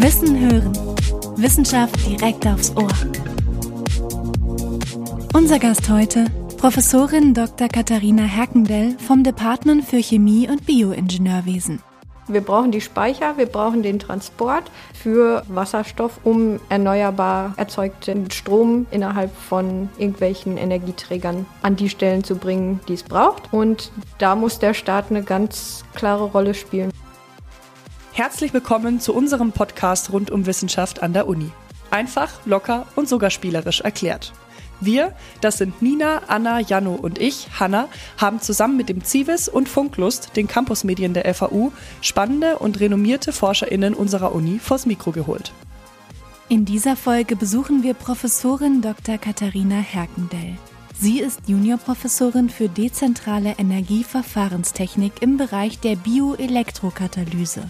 Wissen hören. Wissenschaft direkt aufs Ohr. Unser Gast heute, Professorin Dr. Katharina Herkendell vom Department für Chemie und Bioingenieurwesen. Wir brauchen die Speicher, wir brauchen den Transport für Wasserstoff, um erneuerbar erzeugten Strom innerhalb von irgendwelchen Energieträgern an die Stellen zu bringen, die es braucht. Und da muss der Staat eine ganz klare Rolle spielen. Herzlich willkommen zu unserem Podcast rund um Wissenschaft an der Uni. Einfach, locker und sogar spielerisch erklärt. Wir, das sind Nina, Anna, Janno und ich, Hanna, haben zusammen mit dem Zivis und Funklust, den Campusmedien der FAU, spannende und renommierte ForscherInnen unserer Uni vors Mikro geholt. In dieser Folge besuchen wir Professorin Dr. Katharina Herkendell. Sie ist Juniorprofessorin für dezentrale Energieverfahrenstechnik im Bereich der Bioelektrokatalyse.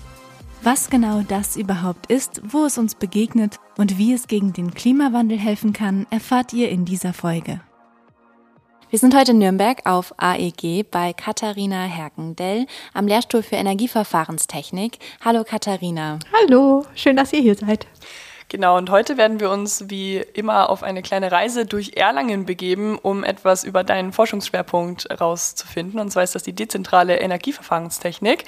Was genau das überhaupt ist, wo es uns begegnet und wie es gegen den Klimawandel helfen kann, erfahrt ihr in dieser Folge. Wir sind heute in Nürnberg auf AEG bei Katharina Herkendell am Lehrstuhl für Energieverfahrenstechnik. Hallo Katharina. Hallo, schön, dass ihr hier seid. Genau, und heute werden wir uns wie immer auf eine kleine Reise durch Erlangen begeben, um etwas über deinen Forschungsschwerpunkt herauszufinden. Und zwar ist das die dezentrale Energieverfahrenstechnik.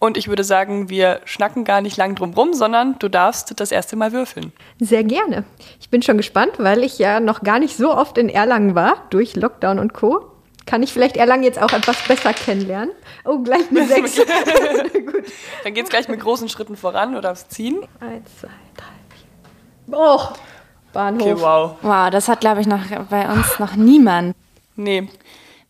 Und ich würde sagen, wir schnacken gar nicht lang drum rum, sondern du darfst das erste Mal würfeln. Sehr gerne. Ich bin schon gespannt, weil ich ja noch gar nicht so oft in Erlangen war, durch Lockdown und Co kann ich vielleicht Erlangen jetzt auch etwas besser kennenlernen. Oh, gleich eine 6. Gut. Dann geht es gleich mit großen Schritten voran, du darfst ziehen. Eins, zwei, drei, Oh, Bahnhof. Okay, wow. Wow, das hat, glaube ich, noch bei uns noch niemand. Nee.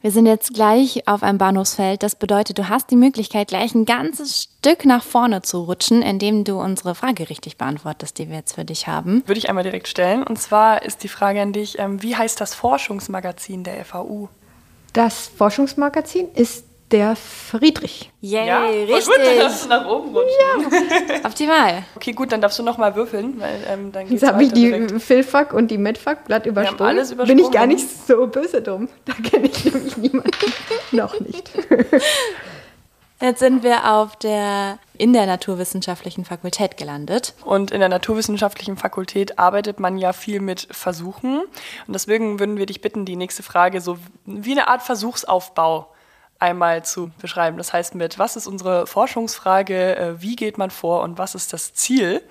Wir sind jetzt gleich auf einem Bahnhofsfeld. Das bedeutet, du hast die Möglichkeit, gleich ein ganzes Stück nach vorne zu rutschen, indem du unsere Frage richtig beantwortest, die wir jetzt für dich haben. Würde ich einmal direkt stellen. Und zwar ist die Frage an dich, ähm, wie heißt das Forschungsmagazin der FAU? Das Forschungsmagazin ist der Friedrich. Yay, ja, richtig. Gut, dann darfst du nach oben rutschen. Ja. Optimal. Okay, gut, dann darfst du nochmal würfeln, weil ähm, dann geht's Jetzt habe ich die Philfak und die Medfak glatt übersprungen. alles übersprungen. Bin ich gar nicht so böse drum. Da kenne ich nämlich niemanden. Noch nicht. Jetzt sind wir auf der, in der Naturwissenschaftlichen Fakultät gelandet. Und in der Naturwissenschaftlichen Fakultät arbeitet man ja viel mit Versuchen. Und deswegen würden wir dich bitten, die nächste Frage so wie eine Art Versuchsaufbau einmal zu beschreiben. Das heißt mit, was ist unsere Forschungsfrage, äh, wie geht man vor und was ist das Ziel?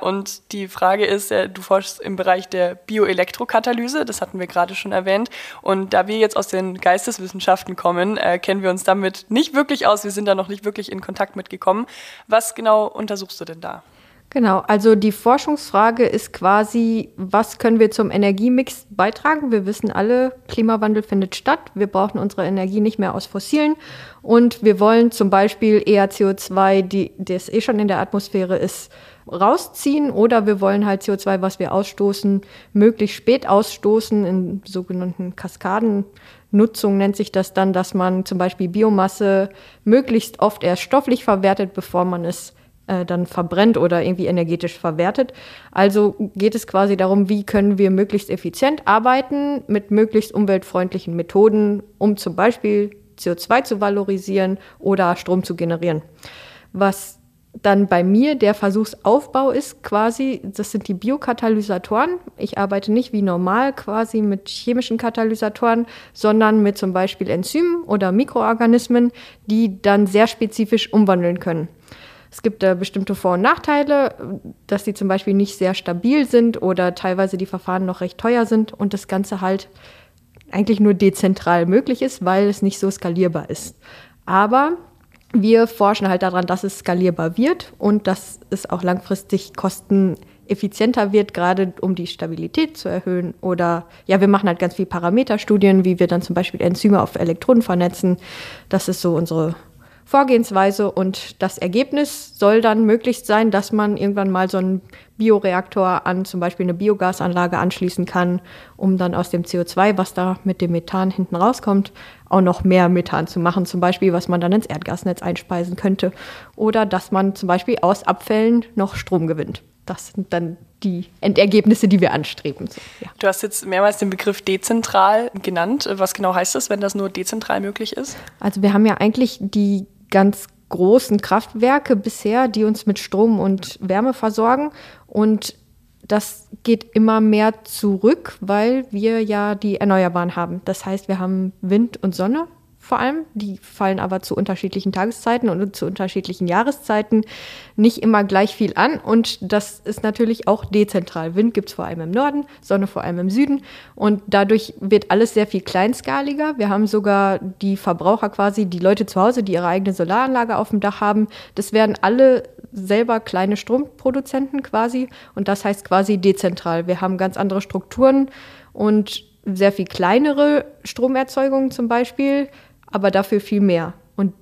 Und die Frage ist, äh, du forschst im Bereich der Bioelektrokatalyse, das hatten wir gerade schon erwähnt. Und da wir jetzt aus den Geisteswissenschaften kommen, äh, kennen wir uns damit nicht wirklich aus. Wir sind da noch nicht wirklich in Kontakt mitgekommen. Was genau untersuchst du denn da? Genau, also die Forschungsfrage ist quasi, was können wir zum Energiemix beitragen? Wir wissen alle, Klimawandel findet statt. Wir brauchen unsere Energie nicht mehr aus Fossilen und wir wollen zum Beispiel eher CO2, die, das eh schon in der Atmosphäre ist, rausziehen oder wir wollen halt CO2, was wir ausstoßen, möglichst spät ausstoßen in sogenannten Kaskadennutzung nennt sich das dann, dass man zum Beispiel Biomasse möglichst oft erst stofflich verwertet, bevor man es äh, dann verbrennt oder irgendwie energetisch verwertet. Also geht es quasi darum, wie können wir möglichst effizient arbeiten mit möglichst umweltfreundlichen Methoden, um zum Beispiel CO2 zu valorisieren oder Strom zu generieren. Was dann bei mir der Versuchsaufbau ist quasi, das sind die Biokatalysatoren. Ich arbeite nicht wie normal quasi mit chemischen Katalysatoren, sondern mit zum Beispiel Enzymen oder Mikroorganismen, die dann sehr spezifisch umwandeln können. Es gibt da bestimmte Vor- und Nachteile, dass sie zum Beispiel nicht sehr stabil sind oder teilweise die Verfahren noch recht teuer sind und das Ganze halt eigentlich nur dezentral möglich ist, weil es nicht so skalierbar ist. Aber wir forschen halt daran, dass es skalierbar wird und dass es auch langfristig kosteneffizienter wird, gerade um die Stabilität zu erhöhen. Oder ja, wir machen halt ganz viele Parameterstudien, wie wir dann zum Beispiel Enzyme auf Elektroden vernetzen. Das ist so unsere Vorgehensweise und das Ergebnis soll dann möglichst sein, dass man irgendwann mal so einen Bioreaktor an zum Beispiel eine Biogasanlage anschließen kann, um dann aus dem CO2, was da mit dem Methan hinten rauskommt, auch noch mehr Methan zu machen, zum Beispiel, was man dann ins Erdgasnetz einspeisen könnte. Oder dass man zum Beispiel aus Abfällen noch Strom gewinnt. Das sind dann die Endergebnisse, die wir anstreben. So, ja. Du hast jetzt mehrmals den Begriff dezentral genannt. Was genau heißt das, wenn das nur dezentral möglich ist? Also wir haben ja eigentlich die ganz großen Kraftwerke bisher, die uns mit Strom und Wärme versorgen. Und das geht immer mehr zurück, weil wir ja die Erneuerbaren haben. Das heißt, wir haben Wind und Sonne vor allem. Die fallen aber zu unterschiedlichen Tageszeiten und zu unterschiedlichen Jahreszeiten nicht immer gleich viel an. Und das ist natürlich auch dezentral. Wind gibt es vor allem im Norden, Sonne vor allem im Süden. Und dadurch wird alles sehr viel kleinskaliger. Wir haben sogar die Verbraucher quasi, die Leute zu Hause, die ihre eigene Solaranlage auf dem Dach haben. Das werden alle selber kleine Stromproduzenten quasi. Und das heißt quasi dezentral. Wir haben ganz andere Strukturen und sehr viel kleinere Stromerzeugungen zum Beispiel aber dafür viel mehr. Und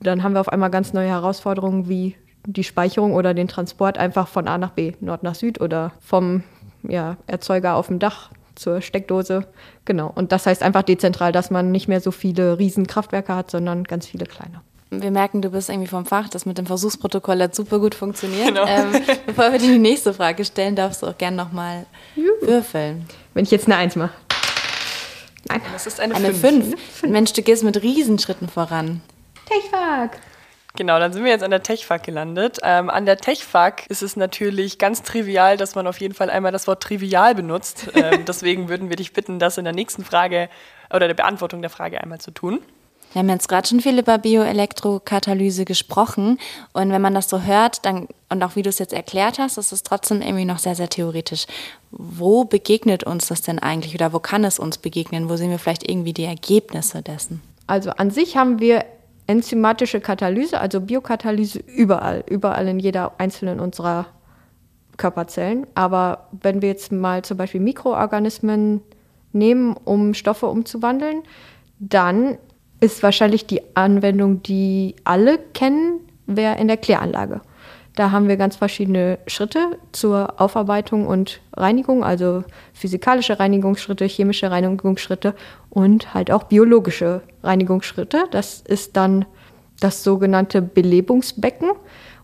dann haben wir auf einmal ganz neue Herausforderungen wie die Speicherung oder den Transport einfach von A nach B, Nord nach Süd oder vom ja, Erzeuger auf dem Dach zur Steckdose. Genau. Und das heißt einfach dezentral, dass man nicht mehr so viele Riesenkraftwerke hat, sondern ganz viele kleine. Wir merken, du bist irgendwie vom Fach. Das mit dem Versuchsprotokoll hat super gut funktioniert. Genau. Ähm, bevor wir dir die nächste Frage stellen, darfst du auch gerne nochmal würfeln. Wenn ich jetzt eine Eins mache. Nein. Das ist eine 5. Mensch, du gehst mit Riesenschritten voran. Techfak. Genau, dann sind wir jetzt an der Techfak gelandet. Ähm, an der Techfak ist es natürlich ganz trivial, dass man auf jeden Fall einmal das Wort trivial benutzt. Ähm, deswegen würden wir dich bitten, das in der nächsten Frage oder der Beantwortung der Frage einmal zu tun. Wir haben jetzt gerade schon viel über Bioelektrokatalyse gesprochen. Und wenn man das so hört, dann, und auch wie du es jetzt erklärt hast, ist es trotzdem irgendwie noch sehr, sehr theoretisch. Wo begegnet uns das denn eigentlich oder wo kann es uns begegnen? Wo sehen wir vielleicht irgendwie die Ergebnisse dessen? Also an sich haben wir enzymatische Katalyse, also Biokatalyse überall, überall in jeder einzelnen unserer Körperzellen. Aber wenn wir jetzt mal zum Beispiel Mikroorganismen nehmen, um Stoffe umzuwandeln, dann ist wahrscheinlich die Anwendung, die alle kennen, wäre in der Kläranlage. Da haben wir ganz verschiedene Schritte zur Aufarbeitung und Reinigung, also physikalische Reinigungsschritte, chemische Reinigungsschritte und halt auch biologische Reinigungsschritte. Das ist dann das sogenannte Belebungsbecken.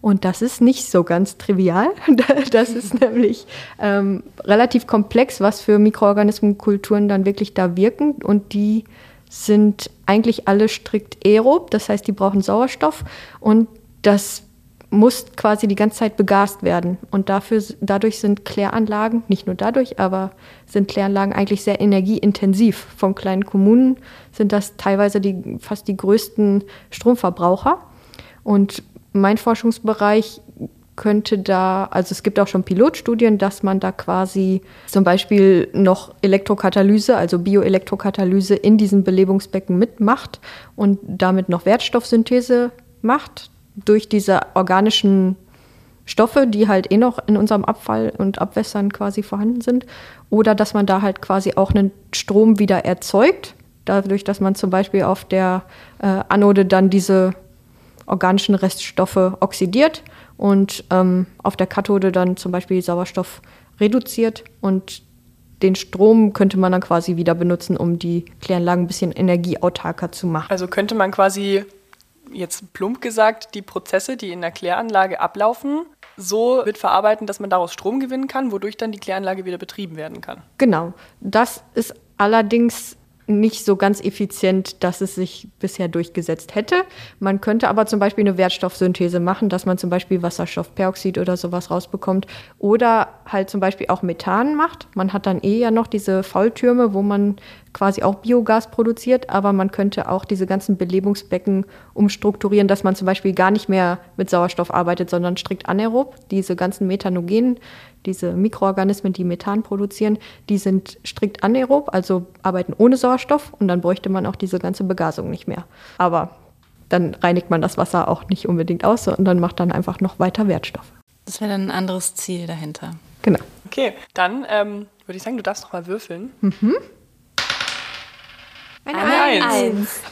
Und das ist nicht so ganz trivial. Das ist nämlich ähm, relativ komplex, was für Mikroorganismenkulturen dann wirklich da wirken. Und die sind eigentlich alle strikt aerob, das heißt, die brauchen Sauerstoff und das muss quasi die ganze Zeit begast werden. Und dafür, dadurch sind Kläranlagen, nicht nur dadurch, aber sind Kläranlagen eigentlich sehr energieintensiv. Von kleinen Kommunen sind das teilweise die, fast die größten Stromverbraucher. Und mein Forschungsbereich könnte da, also es gibt auch schon Pilotstudien, dass man da quasi zum Beispiel noch Elektrokatalyse, also Bioelektrokatalyse in diesem Belebungsbecken mitmacht und damit noch Wertstoffsynthese macht durch diese organischen Stoffe, die halt eh noch in unserem Abfall und Abwässern quasi vorhanden sind. Oder dass man da halt quasi auch einen Strom wieder erzeugt, dadurch, dass man zum Beispiel auf der äh, Anode dann diese organischen Reststoffe oxidiert und ähm, auf der Kathode dann zum Beispiel Sauerstoff reduziert und den Strom könnte man dann quasi wieder benutzen, um die Kläranlagen ein bisschen energieautarker zu machen. Also könnte man quasi jetzt plump gesagt die Prozesse, die in der Kläranlage ablaufen, so mitverarbeiten, dass man daraus Strom gewinnen kann, wodurch dann die Kläranlage wieder betrieben werden kann. Genau. Das ist allerdings nicht so ganz effizient, dass es sich bisher durchgesetzt hätte. Man könnte aber zum Beispiel eine Wertstoffsynthese machen, dass man zum Beispiel Wasserstoffperoxid oder sowas rausbekommt. Oder halt zum Beispiel auch Methan macht. Man hat dann eh ja noch diese Faultürme, wo man quasi auch Biogas produziert, aber man könnte auch diese ganzen Belebungsbecken umstrukturieren, dass man zum Beispiel gar nicht mehr mit Sauerstoff arbeitet, sondern strikt anaerob. Diese ganzen Methanogenen, diese Mikroorganismen, die Methan produzieren, die sind strikt anaerob, also arbeiten ohne Sauerstoff und dann bräuchte man auch diese ganze Begasung nicht mehr. Aber dann reinigt man das Wasser auch nicht unbedingt aus und dann macht dann einfach noch weiter Wertstoff. Das wäre dann ein anderes Ziel dahinter. Genau. Okay, dann ähm, würde ich sagen, du darfst noch mal würfeln. Mhm. Eine, Eine Eins. Eins.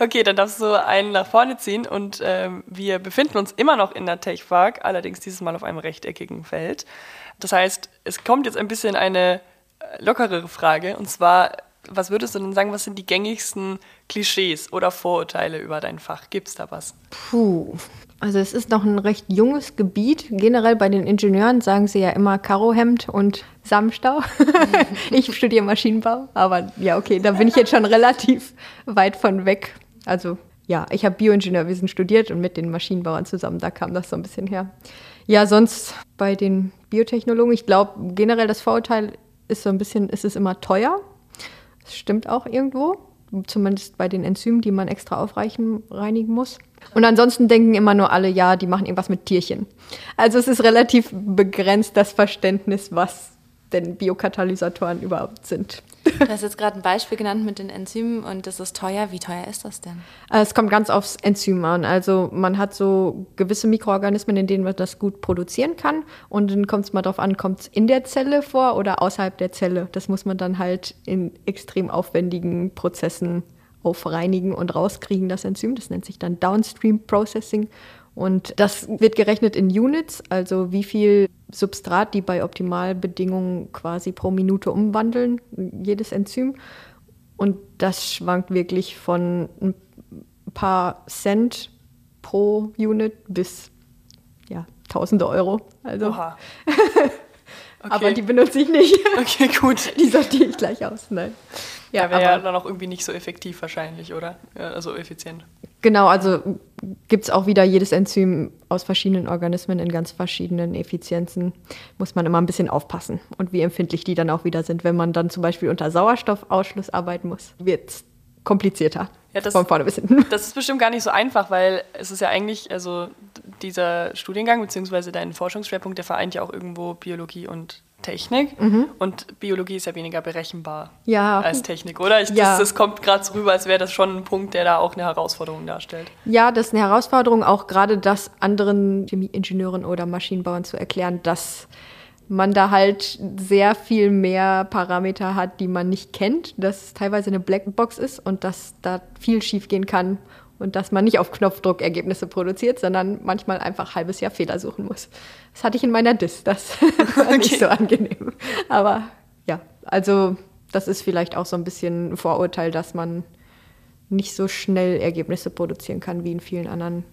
Okay, dann darfst du einen nach vorne ziehen und ähm, wir befinden uns immer noch in der Techpark, allerdings dieses Mal auf einem rechteckigen Feld. Das heißt, es kommt jetzt ein bisschen eine äh, lockerere Frage und zwar, was würdest du denn sagen, was sind die gängigsten Klischees oder Vorurteile über dein Fach? Gibt es da was? Puh, also es ist noch ein recht junges Gebiet. Generell bei den Ingenieuren sagen sie ja immer Karohemd und Samstau. ich studiere Maschinenbau, aber ja, okay, da bin ich jetzt schon relativ weit von weg. Also ja, ich habe Bioingenieurwesen studiert und mit den Maschinenbauern zusammen, da kam das so ein bisschen her. Ja, sonst bei den Biotechnologen, ich glaube generell das Vorurteil ist so ein bisschen, ist es immer teuer. Das stimmt auch irgendwo, zumindest bei den Enzymen, die man extra aufreichen, reinigen muss. Und ansonsten denken immer nur alle, ja, die machen irgendwas mit Tierchen. Also es ist relativ begrenzt das Verständnis, was denn Biokatalysatoren überhaupt sind. Du hast jetzt gerade ein Beispiel genannt mit den Enzymen und das ist teuer. Wie teuer ist das denn? Äh, es kommt ganz aufs Enzym an. Also man hat so gewisse Mikroorganismen, in denen man das gut produzieren kann. Und dann kommt es mal darauf an, kommt es in der Zelle vor oder außerhalb der Zelle. Das muss man dann halt in extrem aufwendigen Prozessen aufreinigen und rauskriegen, das Enzym. Das nennt sich dann Downstream Processing. Und das wird gerechnet in Units, also wie viel Substrat die bei Optimalbedingungen quasi pro Minute umwandeln, jedes Enzym. Und das schwankt wirklich von ein paar Cent pro Unit bis ja, tausende Euro. Also. Oha. Okay. Aber die benutze ich nicht. Okay, gut. Die sortiere ich gleich aus. Nein. Ja, wäre ja dann auch irgendwie nicht so effektiv wahrscheinlich, oder? Ja, also effizient. Genau, also gibt es auch wieder jedes Enzym aus verschiedenen Organismen in ganz verschiedenen Effizienzen. Muss man immer ein bisschen aufpassen. Und wie empfindlich die dann auch wieder sind. Wenn man dann zum Beispiel unter Sauerstoffausschluss arbeiten muss, wird es komplizierter. Ja, das, von vorne bis hinten. Das ist bestimmt gar nicht so einfach, weil es ist ja eigentlich, also dieser Studiengang bzw. dein Forschungsschwerpunkt, der vereint ja auch irgendwo Biologie und Technik. Mhm. Und Biologie ist ja weniger berechenbar ja. als Technik, oder? Ich, ja. das, das kommt gerade so rüber, als wäre das schon ein Punkt, der da auch eine Herausforderung darstellt. Ja, das ist eine Herausforderung, auch gerade das anderen Chemieingenieuren oder Maschinenbauern zu erklären, dass man da halt sehr viel mehr Parameter hat, die man nicht kennt, dass es teilweise eine Blackbox ist und dass da viel schiefgehen kann und dass man nicht auf Knopfdruck Ergebnisse produziert, sondern manchmal einfach ein halbes Jahr Fehler suchen muss. Das hatte ich in meiner Dis, das war okay. nicht so angenehm. Aber ja, also das ist vielleicht auch so ein bisschen ein Vorurteil, dass man nicht so schnell Ergebnisse produzieren kann wie in vielen anderen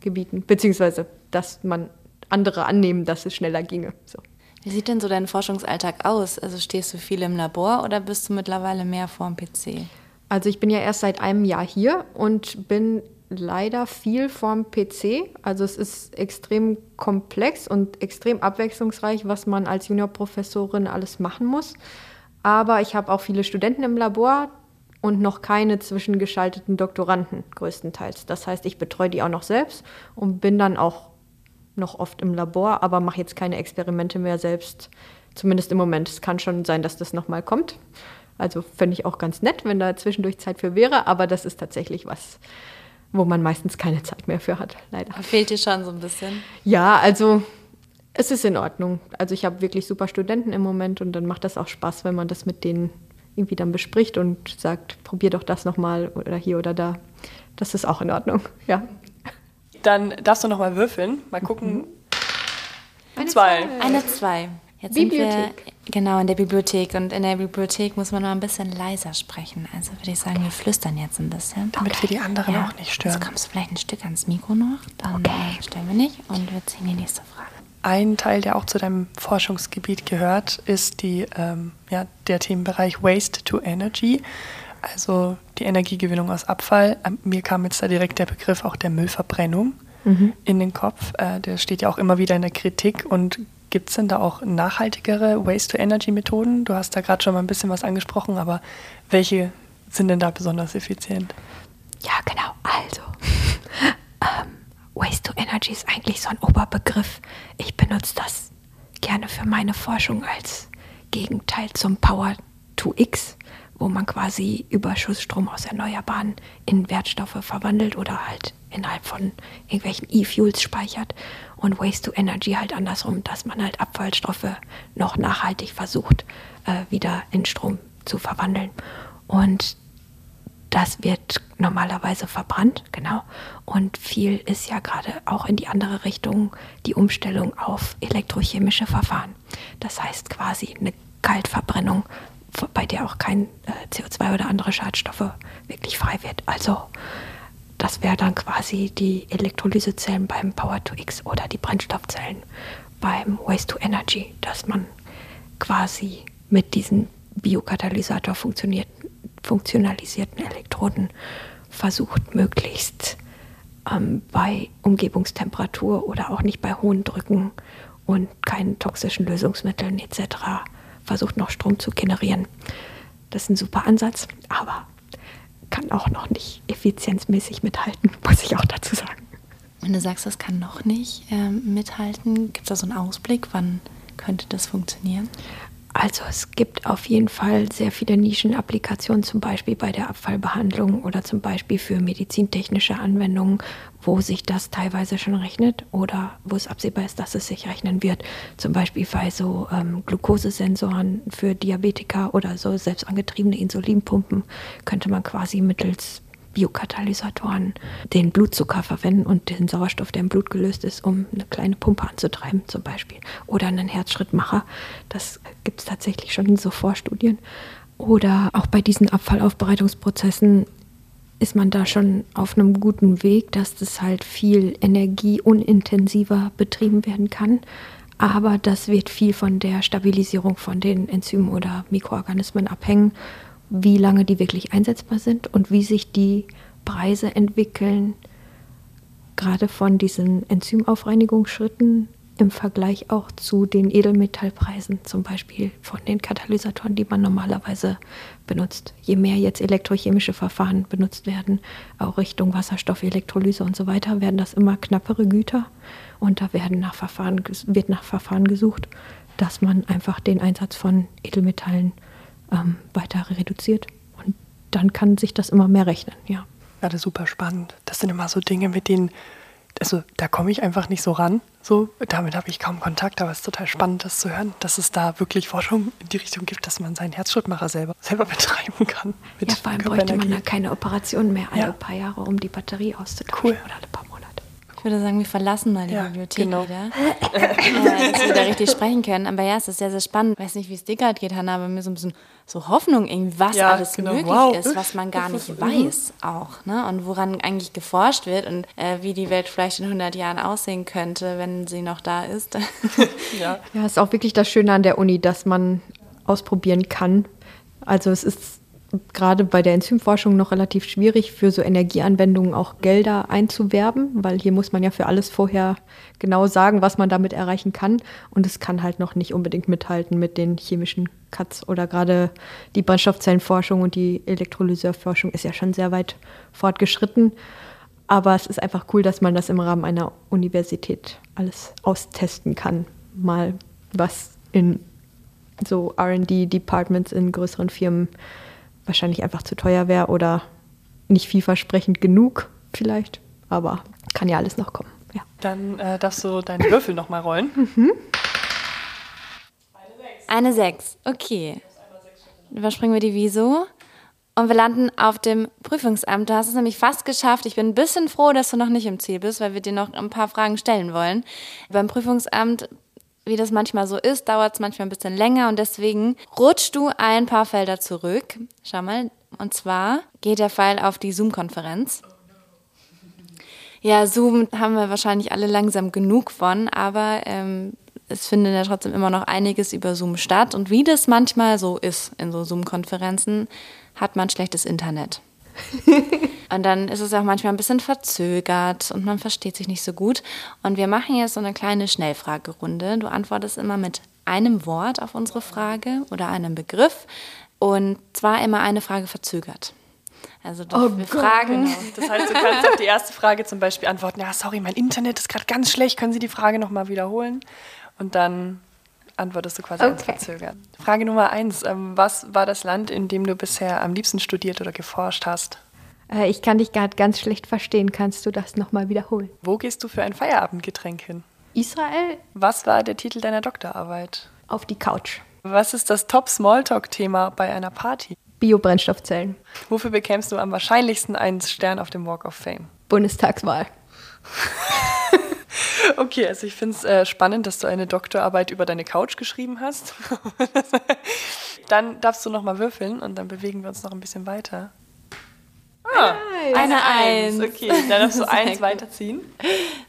Gebieten, beziehungsweise dass man andere annehmen, dass es schneller ginge. So. Wie sieht denn so dein Forschungsalltag aus? Also stehst du viel im Labor oder bist du mittlerweile mehr vor dem PC? Also ich bin ja erst seit einem Jahr hier und bin leider viel vorm PC. Also es ist extrem komplex und extrem abwechslungsreich, was man als Juniorprofessorin alles machen muss. Aber ich habe auch viele Studenten im Labor und noch keine zwischengeschalteten Doktoranden größtenteils. Das heißt, ich betreue die auch noch selbst und bin dann auch noch oft im Labor, aber mache jetzt keine Experimente mehr selbst. Zumindest im Moment. Es kann schon sein, dass das nochmal kommt. Also fände ich auch ganz nett, wenn da zwischendurch Zeit für wäre, aber das ist tatsächlich was, wo man meistens keine Zeit mehr für hat, leider. Fehlt dir schon so ein bisschen? Ja, also es ist in Ordnung. Also ich habe wirklich super Studenten im Moment und dann macht das auch Spaß, wenn man das mit denen irgendwie dann bespricht und sagt, probier doch das nochmal oder hier oder da. Das ist auch in Ordnung, ja. Dann darfst du nochmal würfeln. Mal gucken. Mhm. Eine zwei. Eine zwei. Jetzt Bibliothek. sind wir genau in der Bibliothek und in der Bibliothek muss man noch ein bisschen leiser sprechen. Also würde ich sagen, wir flüstern jetzt ein bisschen. Damit okay. wir die anderen ja. auch nicht stören. Jetzt kommst du vielleicht ein Stück ans Mikro noch, dann okay. äh, stören wir nicht und wir ziehen die nächste Frage. Ein Teil, der auch zu deinem Forschungsgebiet gehört, ist die, ähm, ja, der Themenbereich Waste to Energy, also die Energiegewinnung aus Abfall. Ähm, mir kam jetzt da direkt der Begriff auch der Müllverbrennung mhm. in den Kopf. Äh, der steht ja auch immer wieder in der Kritik und Gibt es denn da auch nachhaltigere Waste-to-Energy-Methoden? Du hast da gerade schon mal ein bisschen was angesprochen, aber welche sind denn da besonders effizient? Ja, genau. Also, ähm, Waste-to-Energy ist eigentlich so ein Oberbegriff. Ich benutze das gerne für meine Forschung als Gegenteil zum Power-to-X, wo man quasi Überschussstrom aus Erneuerbaren in Wertstoffe verwandelt oder halt innerhalb von irgendwelchen E-Fuels speichert und Waste to Energy halt andersrum, dass man halt Abfallstoffe noch nachhaltig versucht, äh, wieder in Strom zu verwandeln. Und das wird normalerweise verbrannt, genau. Und viel ist ja gerade auch in die andere Richtung die Umstellung auf elektrochemische Verfahren. Das heißt quasi eine Kaltverbrennung, bei der auch kein äh, CO2 oder andere Schadstoffe wirklich frei wird. Also das wäre dann quasi die Elektrolysezellen beim Power-to-X oder die Brennstoffzellen beim Waste-to-Energy, dass man quasi mit diesen Biokatalysator funktionalisierten Elektroden versucht möglichst ähm, bei Umgebungstemperatur oder auch nicht bei hohen Drücken und keinen toxischen Lösungsmitteln etc. versucht noch Strom zu generieren. Das ist ein super Ansatz, aber kann auch noch nicht effizienzmäßig mithalten, muss ich auch dazu sagen. Wenn du sagst, das kann noch nicht ähm, mithalten, gibt es da so einen Ausblick, wann könnte das funktionieren? Also es gibt auf jeden Fall sehr viele Nischenapplikationen, zum Beispiel bei der Abfallbehandlung oder zum Beispiel für medizintechnische Anwendungen, wo sich das teilweise schon rechnet oder wo es absehbar ist, dass es sich rechnen wird. Zum Beispiel bei so ähm, Glukosesensoren für Diabetiker oder so selbstangetriebene Insulinpumpen könnte man quasi mittels Biokatalysatoren den Blutzucker verwenden und den Sauerstoff, der im Blut gelöst ist, um eine kleine Pumpe anzutreiben zum Beispiel. Oder einen Herzschrittmacher. Das gibt es tatsächlich schon in so Vorstudien. Oder auch bei diesen Abfallaufbereitungsprozessen ist man da schon auf einem guten Weg, dass das halt viel energieunintensiver betrieben werden kann. Aber das wird viel von der Stabilisierung von den Enzymen oder Mikroorganismen abhängen wie lange die wirklich einsetzbar sind und wie sich die Preise entwickeln, gerade von diesen Enzymaufreinigungsschritten im Vergleich auch zu den Edelmetallpreisen, zum Beispiel von den Katalysatoren, die man normalerweise benutzt. Je mehr jetzt elektrochemische Verfahren benutzt werden, auch Richtung Wasserstoff, Elektrolyse und so weiter, werden das immer knappere Güter und da werden nach Verfahren, wird nach Verfahren gesucht, dass man einfach den Einsatz von Edelmetallen ähm, weiter reduziert. Und dann kann sich das immer mehr rechnen, ja. Gerade super spannend. Das sind immer so Dinge, mit denen, also da komme ich einfach nicht so ran. So, damit habe ich kaum Kontakt, aber es ist total spannend, das zu hören, dass es da wirklich Forschung in die Richtung gibt, dass man seinen Herzschrittmacher selber, selber betreiben kann. ja, vor allem bräuchte man da keine Operation mehr alle ja. paar Jahre, um die Batterie auszutauschen cool. oder alle paar. Ich würde sagen, wir verlassen mal die Ja, Bibliothek genau. wieder, äh, dass wir da richtig sprechen können. Aber ja, es ist sehr, sehr spannend. Ich weiß nicht, wie es dir gerade geht, Hanna, aber mir so ein bisschen so Hoffnung, irgendwie, was Ja, alles genau. möglich Wow. ist, was man gar nicht weiß auch. Ne? Und woran eigentlich geforscht wird und äh, wie die Welt vielleicht in 100 Jahren aussehen könnte, wenn sie noch da ist. Ja. Ja, ist auch wirklich das Schöne an der Uni, dass man ausprobieren kann. Also es ist gerade bei der Enzymforschung noch relativ schwierig, für so Energieanwendungen auch Gelder einzuwerben, weil hier muss man ja für alles vorher genau sagen, was man damit erreichen kann. Und es kann halt noch nicht unbedingt mithalten mit den chemischen Cuts oder gerade die Brennstoffzellenforschung und die Elektrolyseurforschung ist ja schon sehr weit fortgeschritten. Aber es ist einfach cool, dass man das im Rahmen einer Universität alles austesten kann. Mal was in so RD-Departments in größeren Firmen wahrscheinlich einfach zu teuer wäre oder nicht vielversprechend genug vielleicht. Aber kann ja alles noch kommen. Ja. Dann äh, darfst du deinen Würfel nochmal rollen. Eine 6, okay. Überspringen wir die Wieso. Und wir landen auf dem Prüfungsamt. Du hast es nämlich fast geschafft. Ich bin ein bisschen froh, dass du noch nicht im Ziel bist, weil wir dir noch ein paar Fragen stellen wollen. Beim Prüfungsamt, wie das manchmal so ist, dauert es manchmal ein bisschen länger und deswegen rutschst du ein paar Felder zurück. Schau mal. Und zwar geht der Pfeil auf die Zoom-Konferenz. Ja, Zoom haben wir wahrscheinlich alle langsam genug von, aber ähm, es findet ja trotzdem immer noch einiges über Zoom statt. Und wie das manchmal so ist in so Zoom-Konferenzen, hat man schlechtes Internet. und dann ist es auch manchmal ein bisschen verzögert und man versteht sich nicht so gut. Und wir machen jetzt so eine kleine Schnellfragerunde. Du antwortest immer mit einem Wort auf unsere Frage oder einem Begriff und zwar immer eine Frage verzögert. Also du, wir fragen, Genau. Das heißt, du kannst auf die erste Frage zum Beispiel antworten, ja, sorry, mein Internet ist gerade ganz schlecht, können Sie die Frage nochmal wiederholen? Und dann antwortest du quasi Okay. verzögert. Frage Nummer eins, ähm, was war das Land, in dem du bisher am liebsten studiert oder geforscht hast? Äh, ich kann dich gerade ganz schlecht verstehen. Kannst du das nochmal wiederholen? Wo gehst du für ein Feierabendgetränk hin? Israel Was war der Titel deiner Doktorarbeit? auf die Couch. Was ist das Top-Smalltalk-Thema bei einer Party? Biobrennstoffzellen. Wofür bekämst du am wahrscheinlichsten einen Stern auf dem Walk of Fame? Bundestagswahl. Okay, also ich finde es äh, spannend, dass du eine Doktorarbeit über deine Couch geschrieben hast. dann darfst du noch mal würfeln und dann bewegen wir uns noch ein bisschen weiter. Ah, eine Eins. Okay, dann darfst du eins gut. weiterziehen.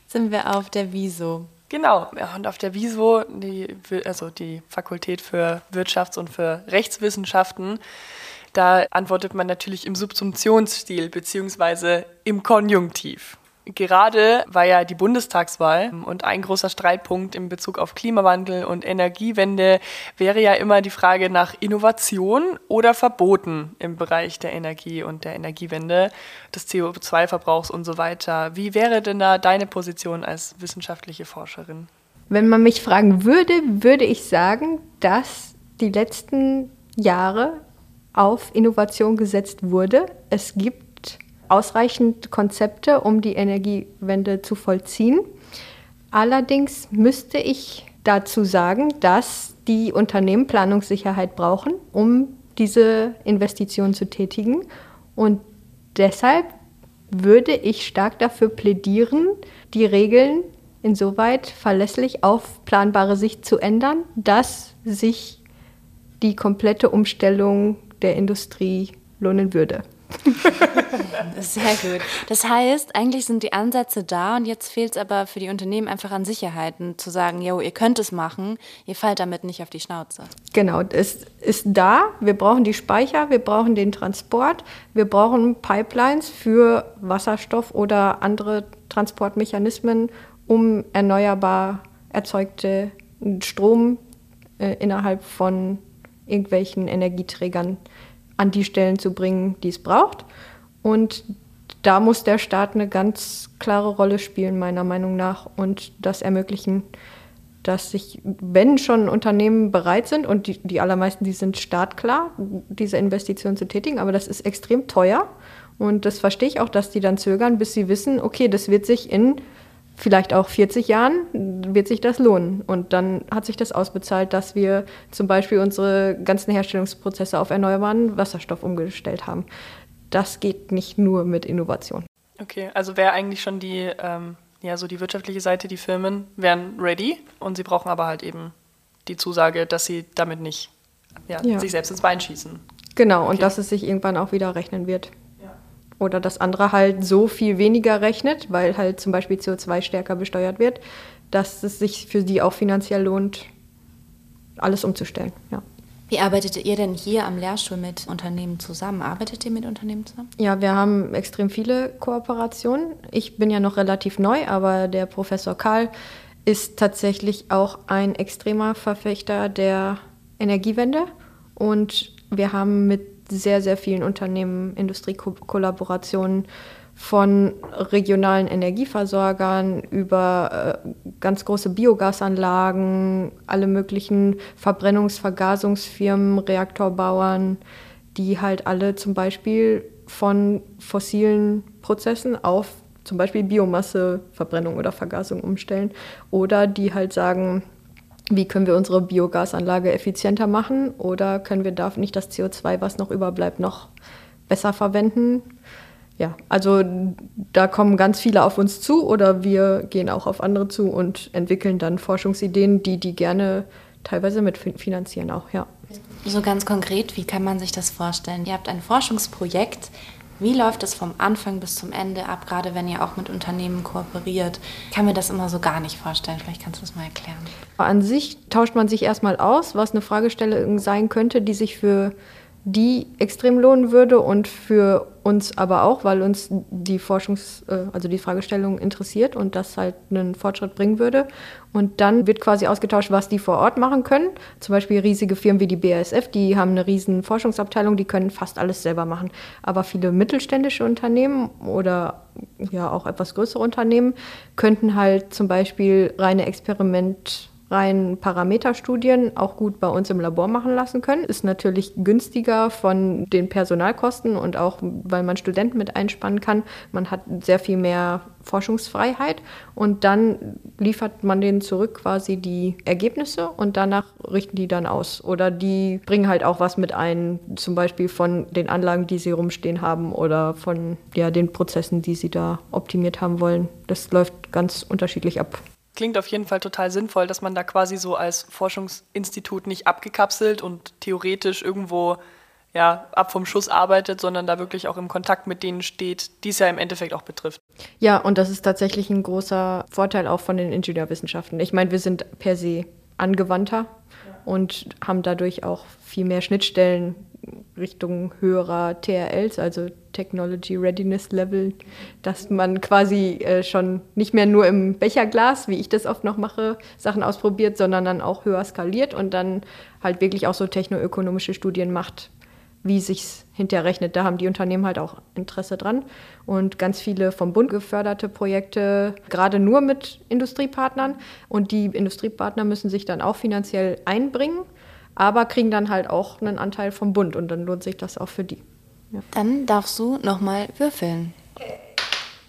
sind wir auf der Wieso. Genau, ja, und auf der WISO, die, also die Fakultät für Wirtschafts- und für Rechtswissenschaften, Da antwortet man natürlich im Subsumptionsstil beziehungsweise im Konjunktiv. Gerade war ja die Bundestagswahl und ein großer Streitpunkt in Bezug auf Klimawandel und Energiewende wäre ja immer die Frage nach Innovation oder Verboten im Bereich der Energie und der Energiewende, des CO2-Verbrauchs und so weiter. Wie wäre denn da deine Position als wissenschaftliche Forscherin? Wenn man mich fragen würde, würde ich sagen, dass die letzten Jahre auf Innovation gesetzt wurde. Es gibt ausreichend Konzepte, um die Energiewende zu vollziehen. Allerdings müsste ich dazu sagen, dass die Unternehmen Planungssicherheit brauchen, um diese Investition zu tätigen. Und deshalb würde ich stark dafür plädieren, die Regeln insoweit verlässlich auf planbare Sicht zu ändern, dass sich die komplette Umstellung der Industrie lohnen würde. Sehr gut. Das heißt, eigentlich sind die Ansätze da und jetzt fehlt es aber für die Unternehmen einfach an Sicherheiten, zu sagen, jo, ihr könnt es machen, ihr fallt damit nicht auf die Schnauze. Genau, es ist da. Wir brauchen die Speicher, wir brauchen den Transport, wir brauchen Pipelines für Wasserstoff oder andere Transportmechanismen um erneuerbar erzeugte Strom äh, innerhalb von irgendwelchen Energieträgern an die Stellen zu bringen, die es braucht. Und da muss der Staat eine ganz klare Rolle spielen, meiner Meinung nach, und das ermöglichen, dass sich, wenn schon Unternehmen bereit sind, und die, die allermeisten, die sind startklar, diese Investitionen zu tätigen, aber das ist extrem teuer. Und das verstehe ich auch, dass die dann zögern, bis sie wissen, okay, das wird sich in vielleicht auch 40 Jahren wird sich das lohnen. Und dann hat sich das ausbezahlt, dass wir zum Beispiel unsere ganzen Herstellungsprozesse auf erneuerbaren Wasserstoff umgestellt haben. Das geht nicht nur mit Innovation. Okay, also wäre eigentlich schon die, ähm, ja, so die wirtschaftliche Seite, die Firmen wären ready und sie brauchen aber halt eben die Zusage, dass sie damit nicht ja, ja. sich selbst ins Bein schießen. Genau, okay. und dass es sich irgendwann auch wieder rechnen wird oder das andere halt so viel weniger rechnet, weil halt zum Beispiel CO2 stärker besteuert wird, dass es sich für die auch finanziell lohnt, alles umzustellen. Ja. Wie arbeitet ihr denn hier am Lehrstuhl mit Unternehmen zusammen? Arbeitet ihr mit Unternehmen zusammen? Ja, wir haben extrem viele Kooperationen. Ich bin ja noch relativ neu, aber der Professor Karl ist tatsächlich auch ein extremer Verfechter der Energiewende. Und wir haben mit sehr, sehr vielen Unternehmen Industriekollaborationen von regionalen Energieversorgern über äh, ganz große Biogasanlagen, alle möglichen Verbrennungs-, Vergasungsfirmen, Reaktorbauern, die halt alle zum Beispiel von fossilen Prozessen auf zum Beispiel Biomasseverbrennung oder Vergasung umstellen oder die halt sagen, wie können wir unsere Biogasanlage effizienter machen oder können wir da nicht das CO2, was noch überbleibt, noch besser verwenden? Ja, also da kommen ganz viele auf uns zu oder wir gehen auch auf andere zu und entwickeln dann Forschungsideen, die die gerne teilweise mitfinanzieren auch, ja. So ganz konkret, wie kann man sich das vorstellen? Ihr habt ein Forschungsprojekt, wie läuft es vom Anfang bis zum Ende ab, gerade wenn ihr auch mit Unternehmen kooperiert? Ich kann mir das immer so gar nicht vorstellen. Vielleicht kannst du es mal erklären. An sich tauscht man sich erstmal aus, was eine Fragestellung sein könnte, die sich für die extrem lohnen würde und für uns aber auch, weil uns die Forschungs-, äh, also die Fragestellung interessiert und das halt einen Fortschritt bringen würde. Und dann wird quasi ausgetauscht, was die vor Ort machen können. Zum Beispiel riesige Firmen wie die BASF, die haben eine riesen Forschungsabteilung, die können fast alles selber machen. Aber viele mittelständische Unternehmen oder ja auch etwas größere Unternehmen könnten halt zum Beispiel reine Experiment rein Parameterstudien auch gut bei uns im Labor machen lassen können. Ist natürlich günstiger von den Personalkosten und auch, weil man Studenten mit einspannen kann. Man hat sehr viel mehr Forschungsfreiheit und dann liefert man denen zurück quasi die Ergebnisse und danach richten die dann aus. Oder die bringen halt auch was mit ein, zum Beispiel von den Anlagen, die sie rumstehen haben oder von ja, den Prozessen, die sie da optimiert haben wollen. Das läuft ganz unterschiedlich ab klingt auf jeden Fall total sinnvoll, dass man da quasi so als Forschungsinstitut nicht abgekapselt und theoretisch irgendwo ja, ab vom Schuss arbeitet, sondern da wirklich auch im Kontakt mit denen steht, die es ja im Endeffekt auch betrifft. Ja, und das ist tatsächlich ein großer Vorteil auch von den Ingenieurwissenschaften. Ich meine, wir sind per se angewandter ja. und haben dadurch auch viel mehr Schnittstellen Richtung höherer TRLs, also Technology Readiness Level, dass man quasi äh, schon nicht mehr nur im Becherglas, wie ich das oft noch mache, Sachen ausprobiert, sondern dann auch höher skaliert und dann halt wirklich auch so technoökonomische Studien macht, wie sich's hinterher rechnet. Da haben die Unternehmen halt auch Interesse dran und ganz viele vom Bund geförderte Projekte, gerade nur mit Industriepartnern und die Industriepartner müssen sich dann auch finanziell einbringen aber kriegen dann halt auch einen Anteil vom Bund und dann lohnt sich das auch für die. Ja. Dann darfst du nochmal würfeln.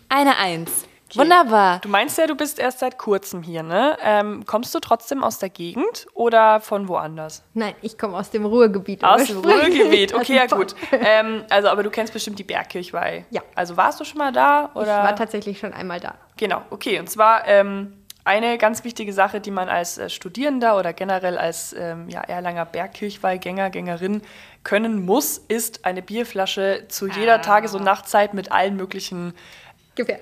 Eine Eins. Okay. Wunderbar. Du meinst ja, du bist erst seit kurzem hier, ne? Ähm, kommst du trotzdem aus der Gegend oder von woanders? Nein, ich komme aus dem Ruhrgebiet. Aus dem Ruhrgebiet, okay, ja gut. Ähm, also, aber du kennst bestimmt die Bergkirchweih. Ja. Also warst du schon mal da? Oder? Ich war tatsächlich schon einmal da. Genau, okay. Und zwar ähm, eine ganz wichtige Sache, die man als äh, Studierender oder generell als ähm, ja, Erlanger Bergkirchweihgänger, Gängerin können muss, ist eine Bierflasche zu jeder ah. Tages- und Nachtzeit mit allen möglichen Gefähr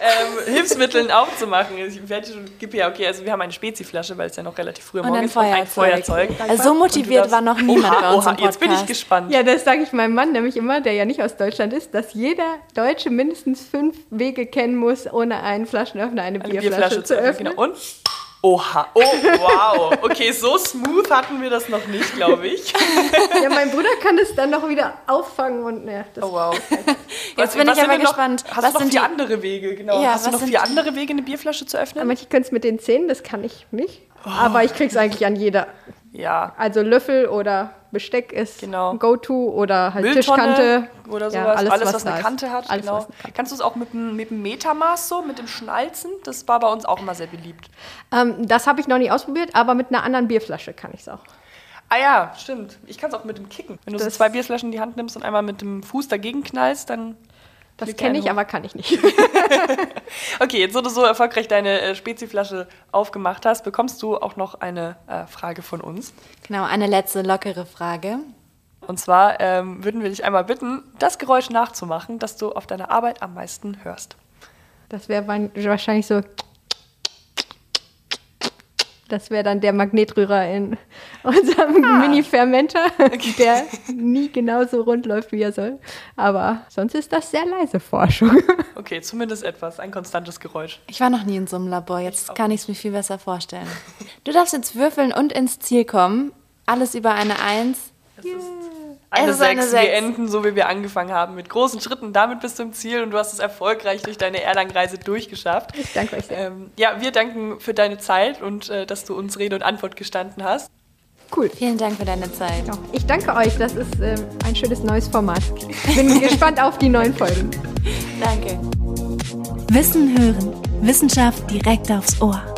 ähm, Hilfsmitteln aufzumachen. Ich werde schon, gib ja, okay, also wir haben eine Speziflasche, weil es ja noch relativ früh am Morgen ist. Ein Feuerzeug. Also so motiviert war noch niemand oha, bei uns oha, Jetzt bin ich gespannt. Ja, das sage ich meinem Mann nämlich immer, der ja nicht aus Deutschland ist, dass jeder Deutsche mindestens fünf Wege kennen muss, ohne einen Flaschenöffner eine, eine Bierflasche, Bierflasche, zu öffnen. Genau. Und? Oha, oh wow. Okay, so smooth hatten wir das noch nicht, glaube ich. ja, mein Bruder kann es dann noch wieder auffangen und ne. Oh wow. Jetzt bin ich aber gespannt. Hast was du noch vier andere Wege? Genau. Ja, hast du noch vier andere Wege, eine Bierflasche zu öffnen? Manche können es mit den Zähnen, das kann ich nicht. Oh. Aber ich krieg's eigentlich an jeder. Ja. Also Löffel oder Besteck ist genau. Go-To oder halt Mülltonne Tischkante. Oder sowas. Ja, alles, alles, was, was eine Kante hat. Alles, genau. Kannst du es auch mit dem, mit dem Metamaß so, mit dem Schnalzen? Das war bei uns auch immer sehr beliebt. Ähm, das habe ich noch nie ausprobiert, aber mit einer anderen Bierflasche kann ich es auch. Ah ja, stimmt. Ich kann es auch mit dem Kicken. Wenn du so zwei Bierflaschen in die Hand nimmst und einmal mit dem Fuß dagegen knallst, dann das kenne ich, aber kann ich nicht. okay, jetzt, wo du so erfolgreich deine äh, Speziflasche aufgemacht hast, bekommst du auch noch eine äh, Frage von uns. Genau, eine letzte lockere Frage. Und zwar ähm, würden wir dich einmal bitten, das Geräusch nachzumachen, das du auf deiner Arbeit am meisten hörst. Das wäre wahrscheinlich so das wäre dann der Magnetrührer in unserem ah. Mini-Fermenter, okay. der nie genauso rund läuft, wie er soll. Aber sonst ist das sehr leise Forschung. Okay, zumindest etwas, ein konstantes Geräusch. Ich war noch nie in so einem Labor, jetzt ich kann ich es mir viel besser vorstellen. Du darfst jetzt würfeln und ins Ziel kommen. Alles über eine Eins. Es yeah. ist eine, es 6. eine 6. Wir enden so, wie wir angefangen haben, mit großen Schritten. Damit bist du im Ziel und du hast es erfolgreich durch deine Erlang-Reise durchgeschafft. Ich danke euch sehr. Ähm, ja, wir danken für deine Zeit und äh, dass du uns Rede und Antwort gestanden hast. Cool. Vielen Dank für deine Zeit. Ich danke euch. Das ist äh, ein schönes neues Format. Ich bin gespannt auf die neuen Folgen. Danke. Wissen hören. Wissenschaft direkt aufs Ohr.